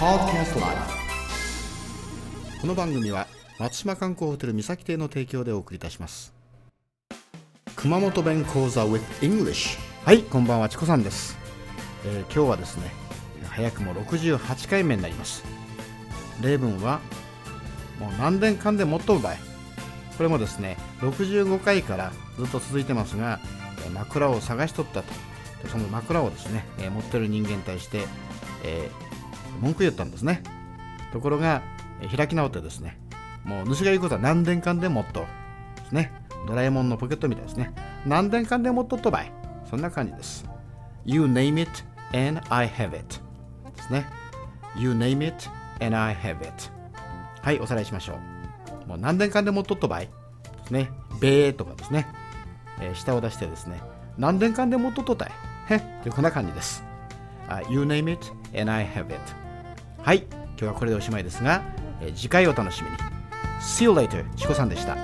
この番組は松島観光ホテル三崎邸の提供でお送りいたします。熊本弁講座 with English はいこんばんはチコさんです、えー今日はですね早くも68回目になります。例文はもう何年間でもっとうまい。これもですね65回からずっと続いてますがえー枕を探しとったと。でその枕をですね、えー持ってる人間に対して、えー文句言ったんですね。ところが、開き直ってですねもう主が言うことは何年間でもっとですねドラえもんのポケットみたいですね。何年間でもっととばい。そんな感じです。You name it and I have it ですね。You name it and I have it はいおさらいしましょう。もう何年間でもっととばい。ですね。べーとかですね、えー下を出してですね。何年間でもっととたい。へっ。こんな感じです。あ You name it and I have it はい今日はこれでおしまいですが、次回お楽しみに。See you later チコさんでした。